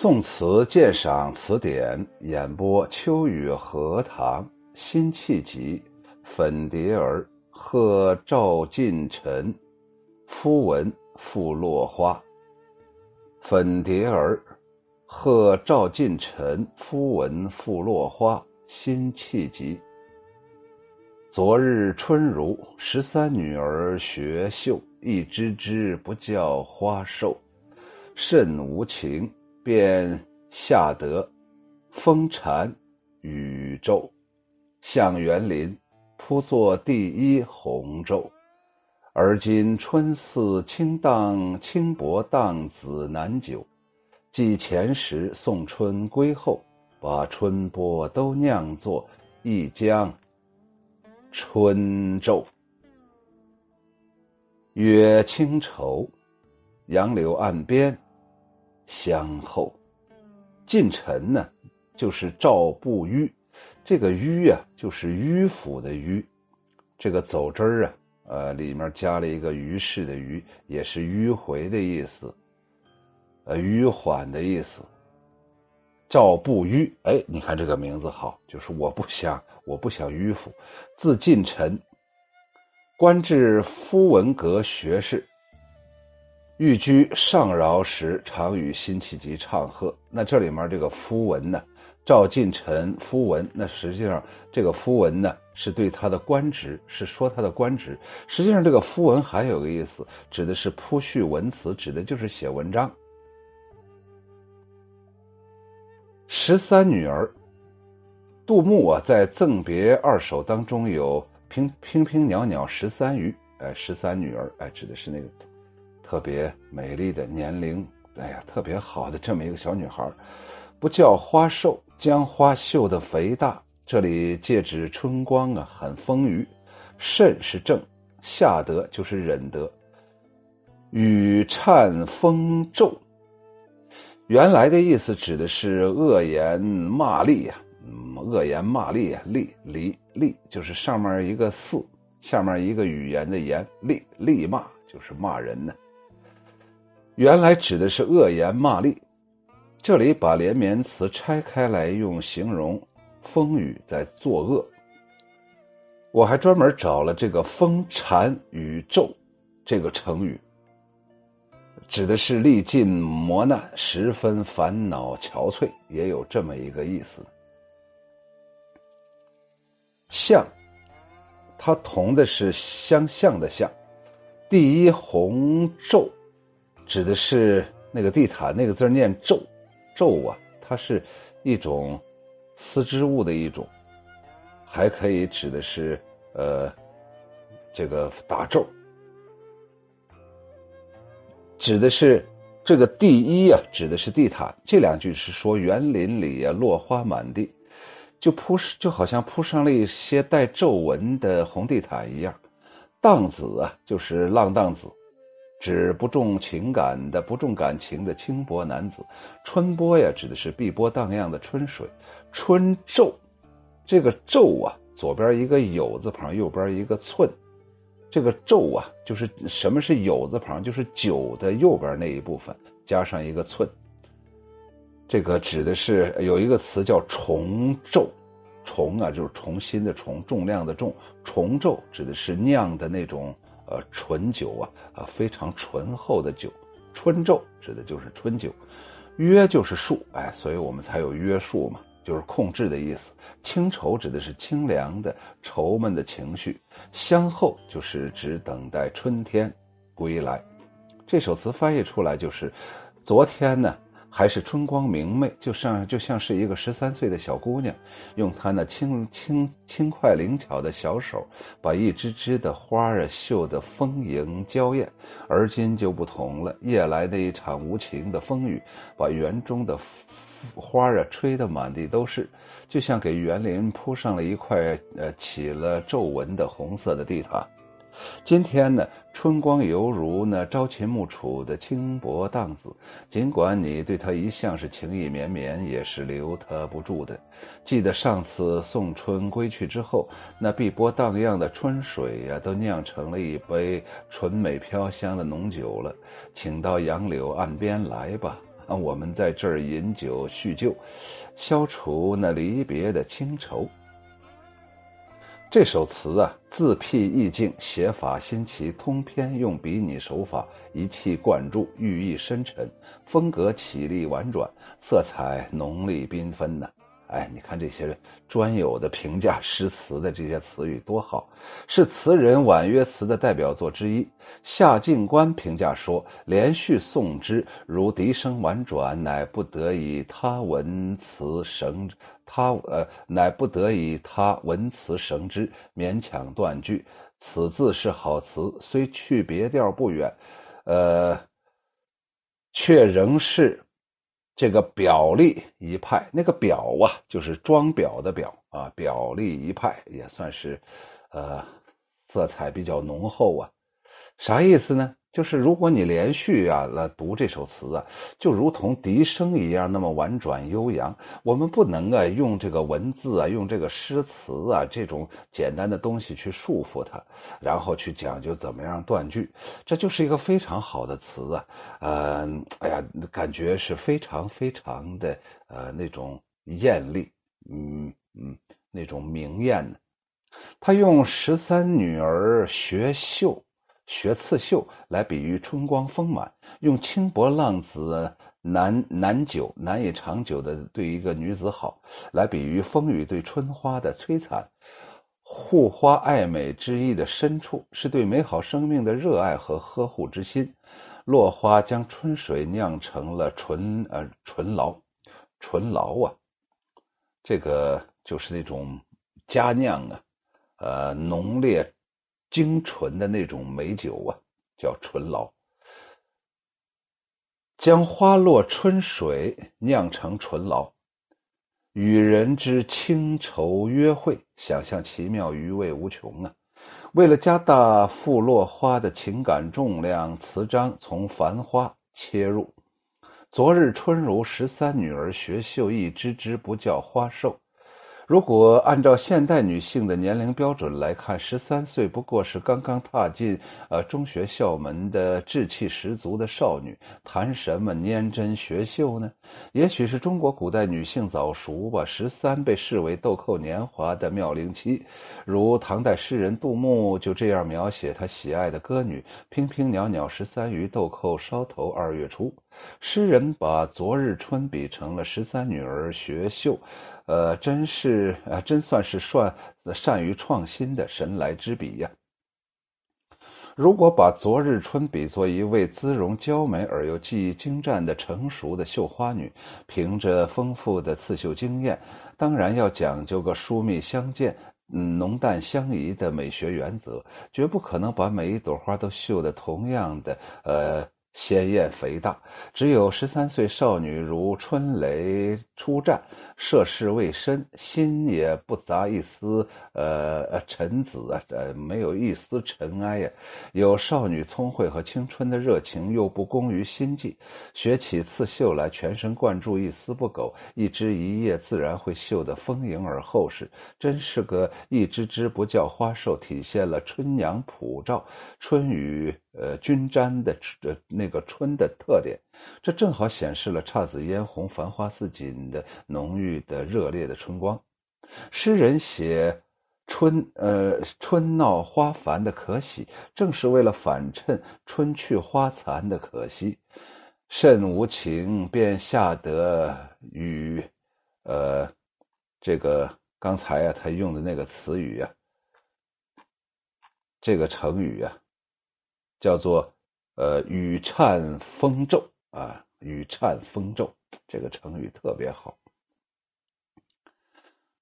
宋词鉴赏词典演播：秋雨荷塘辛弃疾《粉蝶儿》贺赵晋臣夫闻复落花。《粉蝶儿》贺赵晋臣夫闻复落花。辛弃疾。昨日春如十三女儿学绣，一枝枝不教花瘦，甚无情。便下得风禅宇宙，向园林铺作第一红皱。而今春似清荡，轻薄荡子难久。继前时送春归后，把春波都酿作一江春皱。曰清愁，杨柳岸边。相后，近臣呢，就是赵不迂，这个迂啊，就是迂腐的迂，这个走之儿啊，呃，里面加了一个于是的于，也是迂回的意思，呃，迂缓的意思。赵不迂，哎，你看这个名字好，就是我不想，我不想迂腐。字近臣，官至夫文阁学士。寓居上饶时，常与辛弃疾唱和。那这里面这个夫文呢，赵晋臣夫文，那实际上这个夫文呢，是对他的官职，是说他的官职。实际上这个夫文还有个意思，指的是铺叙文辞，指的就是写文章。十三女儿，杜牧啊，在赠别二首当中有“平平平袅袅十三余”，哎，十三女儿，哎，指的是那个。特别美丽的年龄，哎呀，特别好的这么一个小女孩，不叫花瘦，将花绣的肥大。这里借指春光啊，很丰腴。甚是正，下得就是忍得。雨颤风骤，原来的意思指的是恶言骂厉呀，恶言骂厉啊，厉厉厉，就是上面一个四，下面一个语言的言，厉厉骂就是骂人呢。原来指的是恶言骂厉，这里把连绵词拆开来用形容风雨在作恶。我还专门找了这个“风禅雨骤”这个成语，指的是历尽磨难，十分烦恼憔悴，也有这么一个意思。象，它同的是相像的像，第一红昼。指的是那个地毯，那个字念“皱”，皱啊，它是一种丝织物的一种，还可以指的是呃这个打皱，指的是这个第一啊，指的是地毯。这两句是说园林里啊落花满地，就铺就好像铺上了一些带皱纹的红地毯一样。荡子啊，就是浪荡子。指不重情感的、不重感情的轻薄男子，春波呀，指的是碧波荡漾的春水。春昼，这个昼啊，左边一个酉字旁，右边一个寸。这个昼啊，就是什么是酉字旁？就是九的右边那一部分加上一个寸。这个指的是有一个词叫重昼，重啊，就是重新的重，重量的重。重昼指的是酿的那种。呃，醇酒啊，啊，非常醇厚的酒。春昼指的就是春酒，约就是数，哎，所以我们才有约束嘛，就是控制的意思。清愁指的是清凉的、愁闷的情绪。相候就是指等待春天归来。这首词翻译出来就是，昨天呢。还是春光明媚，就像就像是一个十三岁的小姑娘，用她那轻轻轻快灵巧的小手，把一枝枝的花儿绣得丰盈娇艳。而今就不同了，夜来的一场无情的风雨，把园中的花儿吹得满地都是，就像给园林铺上了一块呃起了皱纹的红色的地毯。今天呢，春光犹如那朝秦暮楚的轻薄荡子，尽管你对他一向是情意绵绵，也是留他不住的。记得上次送春归去之后，那碧波荡漾的春水呀，都酿成了一杯醇美飘香的浓酒了，请到杨柳岸边来吧。我们在这儿饮酒叙旧，消除那离别的清愁。这首词啊，字辟意境，写法新奇，通篇用比拟手法，一气贯注，寓意深沉，风格绮丽婉转，色彩浓丽缤纷呢。哎，你看这些专有的评价诗词的这些词语多好，是词人婉约词的代表作之一。夏静观评价说：“连续诵之，如笛声婉转，乃不得已他文词绳。”他呃，乃不得已，他文辞绳之，勉强断句。此字是好词，虽去别调不远，呃，却仍是这个表里一派。那个表啊，就是装裱的表啊，表里一派也算是，呃，色彩比较浓厚啊。啥意思呢？就是如果你连续啊来读这首词啊，就如同笛声一样那么婉转悠扬。我们不能啊用这个文字啊，用这个诗词啊这种简单的东西去束缚它，然后去讲究怎么样断句。这就是一个非常好的词啊，呃，哎呀，感觉是非常非常的呃那种艳丽，嗯嗯，那种明艳的。他用十三女儿学绣。学刺绣来比喻春光丰满，用轻薄浪子难难久难以长久的对一个女子好，来比喻风雨对春花的摧残。护花爱美之意的深处，是对美好生命的热爱和呵护之心。落花将春水酿成了醇呃醇醪，醇醪啊，这个就是那种佳酿啊，呃浓烈。精纯的那种美酒啊，叫醇醪。将花落春水酿成醇醪，与人之清愁约会，想象奇妙余味无穷啊！为了加大赋落花的情感重量，词章从繁花切入。昨日春如十三女儿学绣，一枝枝不叫花瘦。如果按照现代女性的年龄标准来看，十三岁不过是刚刚踏进呃中学校门的稚气十足的少女，谈什么拈针学绣呢？也许是中国古代女性早熟吧。十三被视为豆蔻年华的妙龄期，如唐代诗人杜牧就这样描写他喜爱的歌女：“娉娉袅袅十三余，豆蔻梢头二月初。”诗人把昨日春比成了十三女儿学绣。呃，真是呃，真算是算善于创新的神来之笔呀。如果把昨日春比作一位姿容娇美而又技艺精湛的成熟的绣花女，凭着丰富的刺绣经验，当然要讲究个疏密相间、嗯浓淡相宜的美学原则，绝不可能把每一朵花都绣得同样的呃鲜艳肥大。只有十三岁少女如春雷初绽。涉世未深，心也不杂一丝呃呃尘子啊，呃没有一丝尘埃呀。有少女聪慧和青春的热情，又不工于心计，学起刺绣来全神贯注，一丝不苟，一枝一叶自然会绣得丰盈而厚实。真是个一枝枝不叫花瘦，体现了春娘普照、春雨呃均沾的呃那个春的特点。这正好显示了姹紫嫣红、繁花似锦的浓郁的热烈的春光。诗人写春，呃，春闹花繁的可喜，正是为了反衬春去花残的可惜。甚无情，便下得雨，呃，这个刚才啊，他用的那个词语啊，这个成语啊，叫做呃，雨颤风骤。啊，雨颤风骤，这个成语特别好。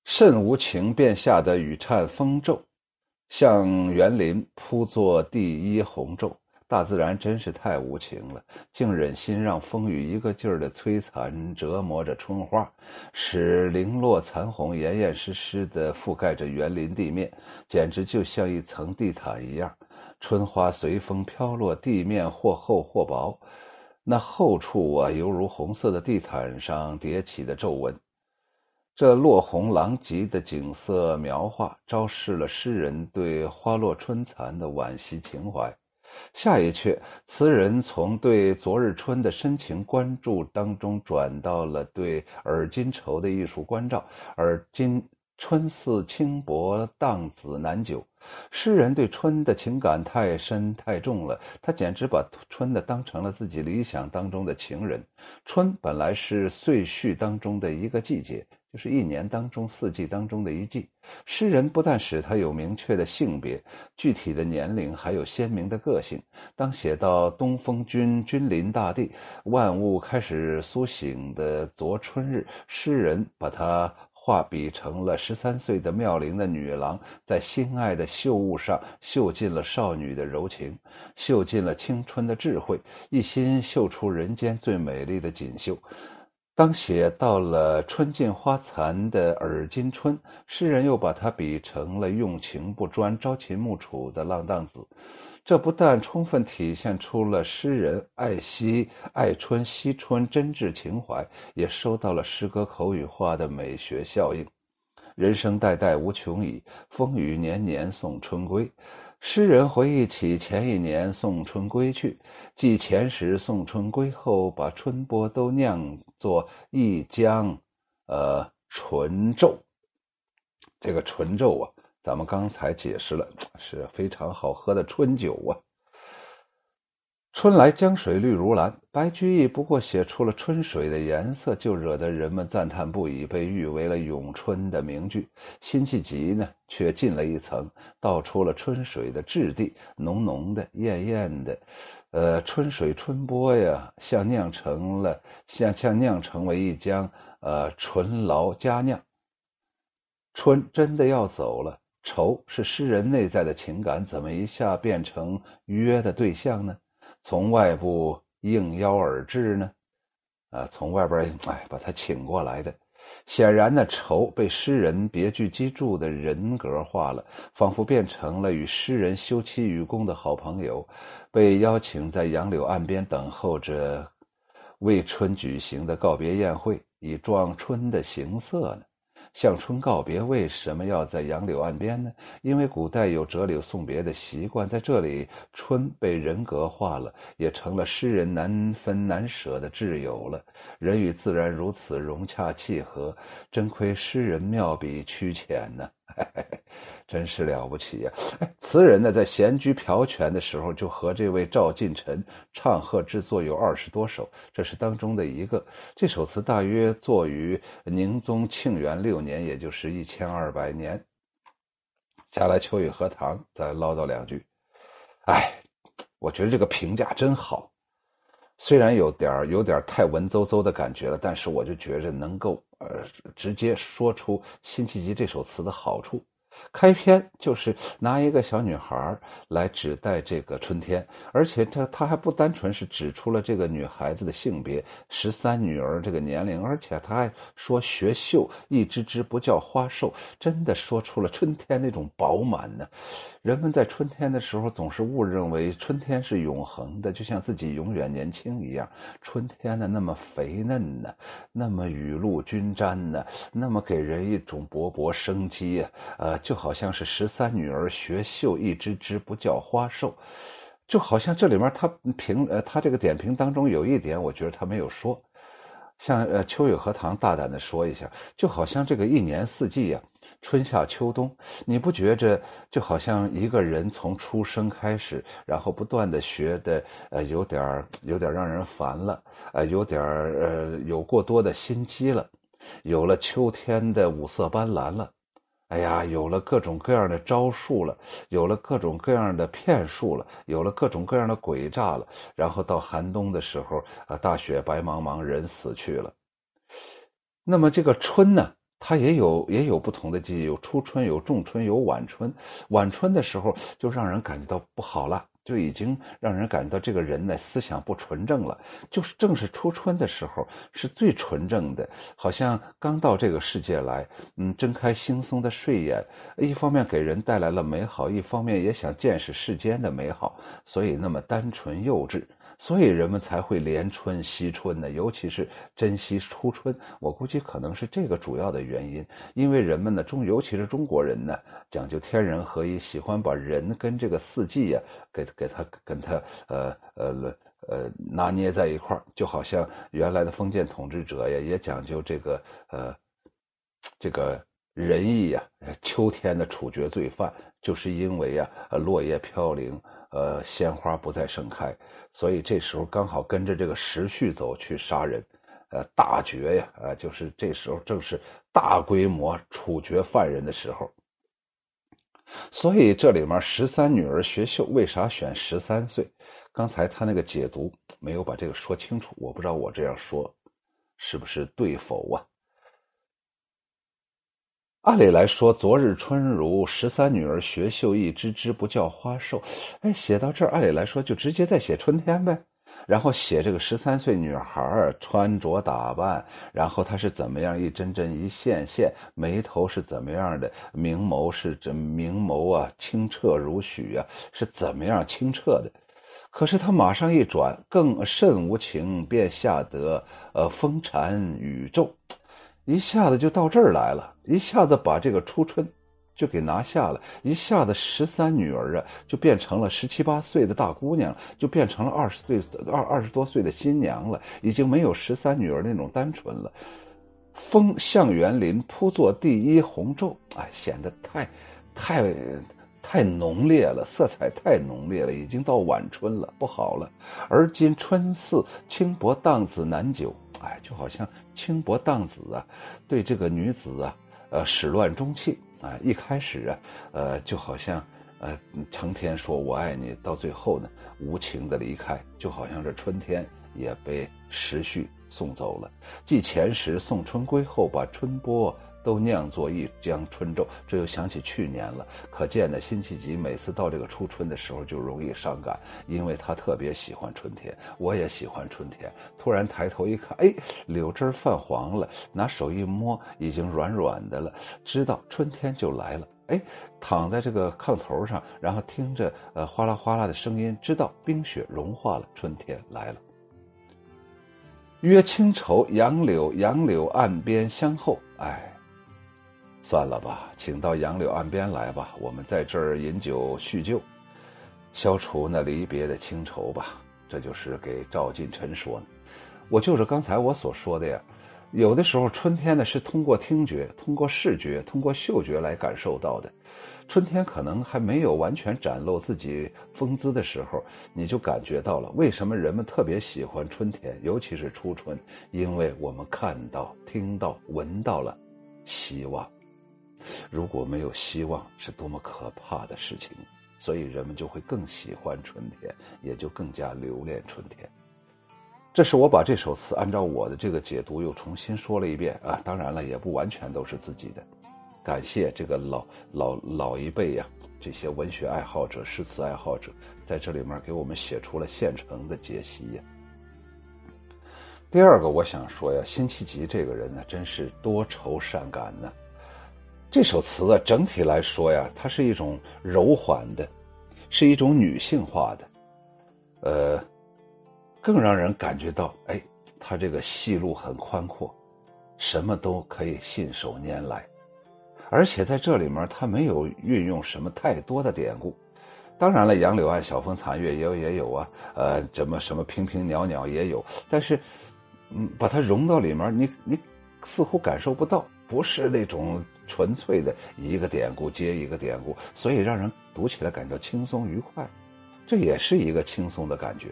甚无情，便下得雨颤风骤，向园林铺作第一红昼。大自然真是太无情了，竟忍心让风雨一个劲儿的摧残折磨着春花，使零落残红严严实实的覆盖着园林地面，简直就像一层地毯一样。春花随风飘落，地面或厚或薄。那厚处啊，犹如红色的地毯上叠起的皱纹。这落红狼藉的景色描画，昭示了诗人对花落春残的惋惜情怀。下一阙，词人从对昨日春的深情关注当中，转到了对尔今愁的艺术关照。而今春似轻薄，荡子难久。诗人对春的情感太深太重了，他简直把春的当成了自己理想当中的情人。春本来是岁序当中的一个季节，就是一年当中四季当中的一季。诗人不但使他有明确的性别、具体的年龄，还有鲜明的个性。当写到东风君君临大地，万物开始苏醒的昨春日，诗人把他。画比成了十三岁的妙龄的女郎，在心爱的绣物上绣尽了少女的柔情，绣尽了青春的智慧，一心绣出人间最美丽的锦绣。当写到了春尽花残的尔今春，诗人又把它比成了用情不专、朝秦暮楚的浪荡子。这不但充分体现出了诗人爱惜爱春惜春真挚情怀，也收到了诗歌口语化的美学效应。人生代代无穷已，风雨年年送春归。诗人回忆起前一年送春归去，记前时送春归后，把春波都酿作一江，呃，醇皱。这个醇皱啊。咱们刚才解释了，是非常好喝的春酒啊。春来江水绿如蓝，白居易不过写出了春水的颜色，就惹得人们赞叹不已，被誉为了咏春的名句。辛弃疾呢，却进了一层，道出了春水的质地，浓浓的、艳艳的，呃，春水春波呀，像酿成了，像像酿成为一江，呃，醇醪佳酿。春真的要走了。愁是诗人内在的情感，怎么一下变成约的对象呢？从外部应邀而至呢？啊，从外边哎把他请过来的。显然呢，愁被诗人别具机杼的人格化了，仿佛变成了与诗人休戚与共的好朋友，被邀请在杨柳岸边等候着为春举行的告别宴会，以壮春的形色呢。向春告别为什么要在杨柳岸边呢？因为古代有折柳送别的习惯，在这里春被人格化了，也成了诗人难分难舍的挚友了。人与自然如此融洽契合，真亏诗人妙笔曲浅呢。真是了不起呀！哎，词人呢，在闲居嫖泉的时候，就和这位赵晋臣唱和之作有二十多首，这是当中的一个。这首词大约作于宁宗庆元六年，也就是一千二百年。下来，秋雨荷塘再唠叨两句。哎，我觉得这个评价真好，虽然有点有点太文绉绉的感觉了，但是我就觉着能够呃直接说出辛弃疾这首词的好处。开篇就是拿一个小女孩来指代这个春天，而且他他还不单纯是指出了这个女孩子的性别十三女儿这个年龄，而且他还说学绣一枝枝不叫花瘦，真的说出了春天那种饱满呢。人们在春天的时候总是误认为春天是永恒的，就像自己永远年轻一样。春天呢那么肥嫩呢，那么雨露均沾呢，那么给人一种勃勃生机啊，呃。就好像是十三女儿学绣一只只不叫花瘦，就好像这里面他评呃他这个点评当中有一点，我觉得他没有说，像呃秋雨荷塘大胆的说一下，就好像这个一年四季呀，春夏秋冬，你不觉着就好像一个人从出生开始，然后不断的学的呃有点儿有点让人烦了，呃有点儿呃有过多的心机了，有了秋天的五色斑斓了。哎呀，有了各种各样的招数了，有了各种各样的骗术了，有了各种各样的诡诈了。然后到寒冬的时候，啊，大雪白茫茫，人死去了。那么这个春呢，它也有也有不同的季节，有初春，有仲春，有晚春。晚春的时候，就让人感觉到不好了。就已经让人感到这个人呢思想不纯正了。就是正是初春的时候是最纯正的，好像刚到这个世界来，嗯，睁开惺忪的睡眼，一方面给人带来了美好，一方面也想见识世间的美好，所以那么单纯幼稚。所以人们才会怜春惜春呢，尤其是珍惜初春。我估计可能是这个主要的原因，因为人们呢中，尤其是中国人呢，讲究天人合一，喜欢把人跟这个四季呀，给给他跟他呃呃呃拿捏在一块儿，就好像原来的封建统治者呀，也讲究这个呃这个仁义呀，秋天的处决罪犯。就是因为呀，落叶飘零，呃，鲜花不再盛开，所以这时候刚好跟着这个时序走去杀人，呃，大决呀，呃，就是这时候正是大规模处决犯人的时候。所以这里面十三女儿学秀为啥选十三岁？刚才他那个解读没有把这个说清楚，我不知道我这样说是不是对否啊？按理来说，昨日春如十三女儿学绣一枝枝不教花瘦。哎，写到这儿，按理来说就直接再写春天呗，然后写这个十三岁女孩穿着打扮，然后她是怎么样一针针一线线，眉头是怎么样的，明眸是这明眸啊，清澈如许啊，是怎么样清澈的？可是他马上一转，更甚无情，便下得呃风禅宇宙。一下子就到这儿来了，一下子把这个初春就给拿下了，一下子十三女儿啊就变成了十七八岁的大姑娘，就变成了二十岁二二十多岁的新娘了，已经没有十三女儿那种单纯了。风向园林铺作第一红皱，哎，显得太太太浓烈了，色彩太浓烈了，已经到晚春了，不好了。而今春似轻薄荡子难久。哎，就好像轻薄荡子啊，对这个女子啊，呃，始乱终弃啊。一开始啊，呃，就好像呃，成天说我爱你，到最后呢，无情的离开，就好像这春天也被时序送走了。继前时送春归后，把春波。都酿作一江春皱，这又想起去年了。可见呢，辛弃疾每次到这个初春的时候就容易伤感，因为他特别喜欢春天，我也喜欢春天。突然抬头一看，哎，柳枝泛黄了，拿手一摸，已经软软的了，知道春天就来了。哎，躺在这个炕头上，然后听着呃哗啦哗啦的声音，知道冰雪融化了，春天来了。约清愁杨柳，杨柳岸边相候，哎。算了吧，请到杨柳岸边来吧，我们在这儿饮酒叙旧，消除那离别的清愁吧。这就是给赵晋臣说的。我就是刚才我所说的呀。有的时候春天呢是通过听觉、通过视觉、通过嗅觉来感受到的。春天可能还没有完全展露自己风姿的时候，你就感觉到了。为什么人们特别喜欢春天，尤其是初春？因为我们看到、听到、闻到了希望。如果没有希望，是多么可怕的事情！所以人们就会更喜欢春天，也就更加留恋春天。这是我把这首词按照我的这个解读又重新说了一遍啊！当然了，也不完全都是自己的。感谢这个老老老一辈呀，这些文学爱好者、诗词爱好者，在这里面给我们写出了现成的解析呀。第二个，我想说呀，辛弃疾这个人呢，真是多愁善感呢。这首词啊，整体来说呀，它是一种柔缓的，是一种女性化的，呃，更让人感觉到，哎，他这个戏路很宽阔，什么都可以信手拈来，而且在这里面，他没有运用什么太多的典故。当然了，杨柳岸晓风残月也有也有啊，呃，怎么什么平平袅袅也有，但是，嗯，把它融到里面，你你似乎感受不到，不是那种。纯粹的一个典故接一个典故，所以让人读起来感到轻松愉快，这也是一个轻松的感觉。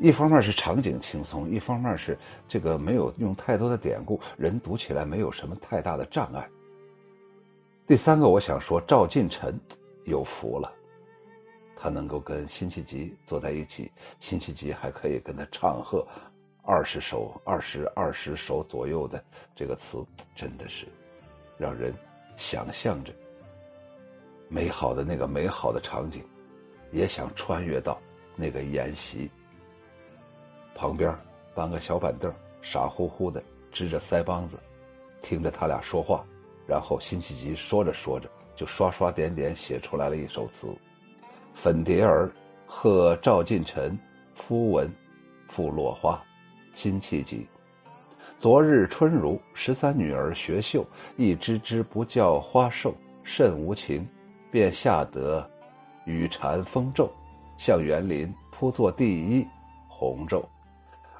一方面是场景轻松，一方面是这个没有用太多的典故，人读起来没有什么太大的障碍。第三个，我想说赵晋臣有福了，他能够跟辛弃疾坐在一起，辛弃疾还可以跟他唱和二十首、二十二十首左右的这个词，真的是。让人想象着美好的那个美好的场景，也想穿越到那个筵席旁边，搬个小板凳，傻乎乎的支着腮帮子，听着他俩说话，然后辛弃疾说着说着，就刷刷点点写出来了一首词：“粉蝶儿贺赵晋臣，夫闻，复落花，辛弃疾。昨日春如，十三女儿学绣，一枝枝不教花瘦，甚无情。便下得雨蝉风骤，向园林铺作第一红皱。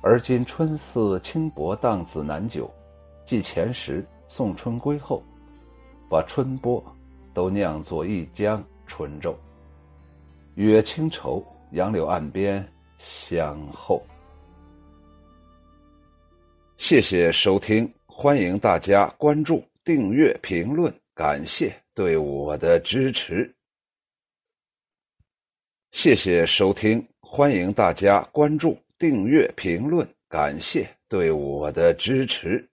而今春似轻薄荡子难久，寄前时送春归后，把春波都酿作一江春皱。月清愁，杨柳岸边相候。谢谢收听，欢迎大家关注、订阅、评论，感谢对我的支持。谢谢收听，欢迎大家关注、订阅、评论，感谢对我的支持。